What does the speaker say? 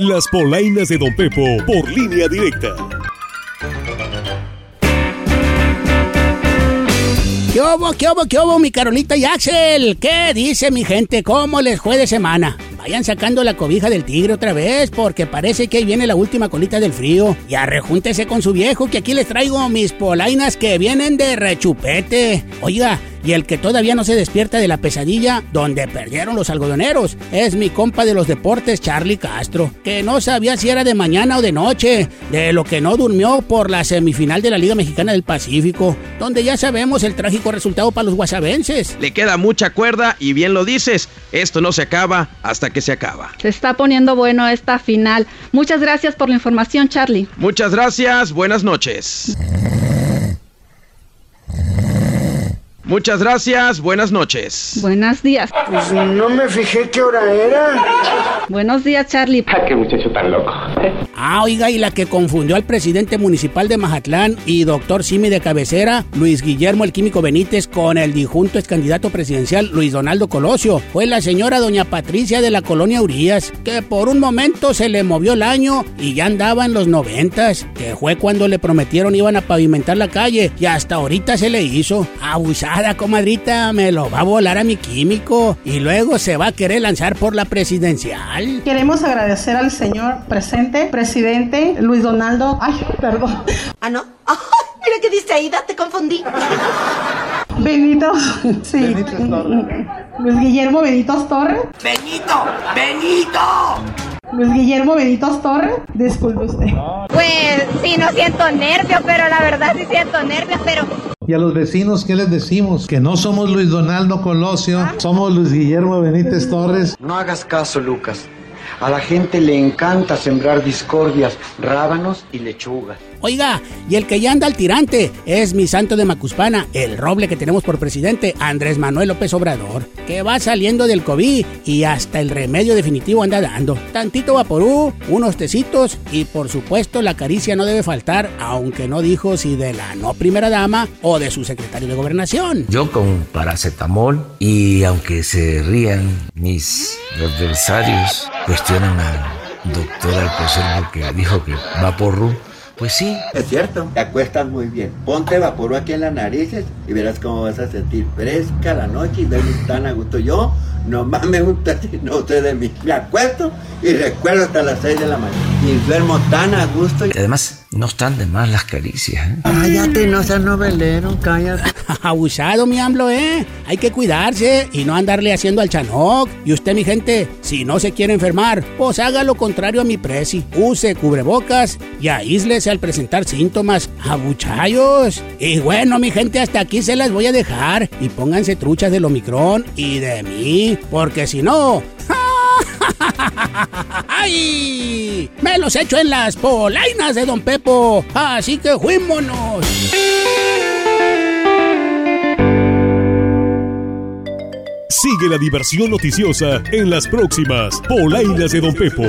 Las polainas de Don Pepo por línea directa. ¿Qué hubo, qué hubo, qué hubo, mi Carolita y Axel? ¿Qué dice mi gente? ¿Cómo les fue de semana? Vayan sacando la cobija del tigre otra vez, porque parece que ahí viene la última colita del frío. Y arrejúntese con su viejo, que aquí les traigo mis polainas que vienen de rechupete. Oiga, y el que todavía no se despierta de la pesadilla donde perdieron los algodoneros es mi compa de los deportes, Charlie Castro, que no sabía si era de mañana o de noche, de lo que no durmió por la semifinal de la Liga Mexicana del Pacífico, donde ya sabemos el trágico resultado para los guasavenses. Le queda mucha cuerda y bien lo dices, esto no se acaba hasta que se acaba. Se está poniendo bueno esta final. Muchas gracias por la información, Charlie. Muchas gracias, buenas noches. Muchas gracias, buenas noches. Buenos días. Pues no me fijé qué hora era. Buenos días, Charlie. Ah, qué muchacho tan loco. Ah, oiga, y la que confundió al presidente municipal de Mazatlán y doctor Simi de cabecera, Luis Guillermo el Químico Benítez, con el dijunto ex candidato presidencial Luis Donaldo Colosio, fue la señora doña Patricia de la colonia Urias, que por un momento se le movió el año y ya andaba en los noventas, que fue cuando le prometieron iban a pavimentar la calle y hasta ahorita se le hizo. Abusada, comadrita, me lo va a volar a mi químico y luego se va a querer lanzar por la presidencial. Queremos agradecer al señor presente, presidente Luis Donaldo. Ay, perdón. Ah, no. Ay, mira que distraída, te confundí. Benito, sí. Luis Guillermo Benitos Torres. Benito, Benito. Luis Guillermo Benitos Torres. Disculpe usted. Pues sí, no siento nervios, pero la verdad sí siento nervios, pero y a los vecinos, ¿qué les decimos? Que no somos Luis Donaldo Colosio, somos Luis Guillermo Benítez Torres. No hagas caso, Lucas. A la gente le encanta sembrar discordias, rábanos y lechugas. Oiga, y el que ya anda al tirante es mi santo de Macuspana, el roble que tenemos por presidente, Andrés Manuel López Obrador, que va saliendo del COVID y hasta el remedio definitivo anda dando. Tantito vaporú, unos tecitos y por supuesto la caricia no debe faltar, aunque no dijo si de la no primera dama o de su secretario de gobernación. Yo con paracetamol y aunque se rían mis adversarios, cuestionan al doctor Alcocer que dijo que vaporú pues sí. Es cierto, te acuestas muy bien. Ponte vapor aquí en las narices y verás cómo vas a sentir fresca la noche y duermes tan a gusto. Yo nomás me gusta si no sé de mí. Me acuesto y recuerdo hasta las 6 de la mañana. Y duermo tan a gusto. Y además, no están de más las caricias. ¿eh? Cállate, no seas novelero, cállate. Abusado, mi AMLO, ¿eh? Hay que cuidarse y no andarle haciendo al chanoc. Y usted, mi gente, si no se quiere enfermar, pues haga lo contrario a mi presi. Use cubrebocas y aíslese al presentar síntomas. Abuchayos. Y bueno, mi gente, hasta aquí se las voy a dejar. Y pónganse truchas del Omicron y de mí. Porque si no... ¡Ay! Me los echo en las polainas de Don Pepo. Así que fuímonos. Sigue la diversión noticiosa en las próximas polainas de Don Pepo.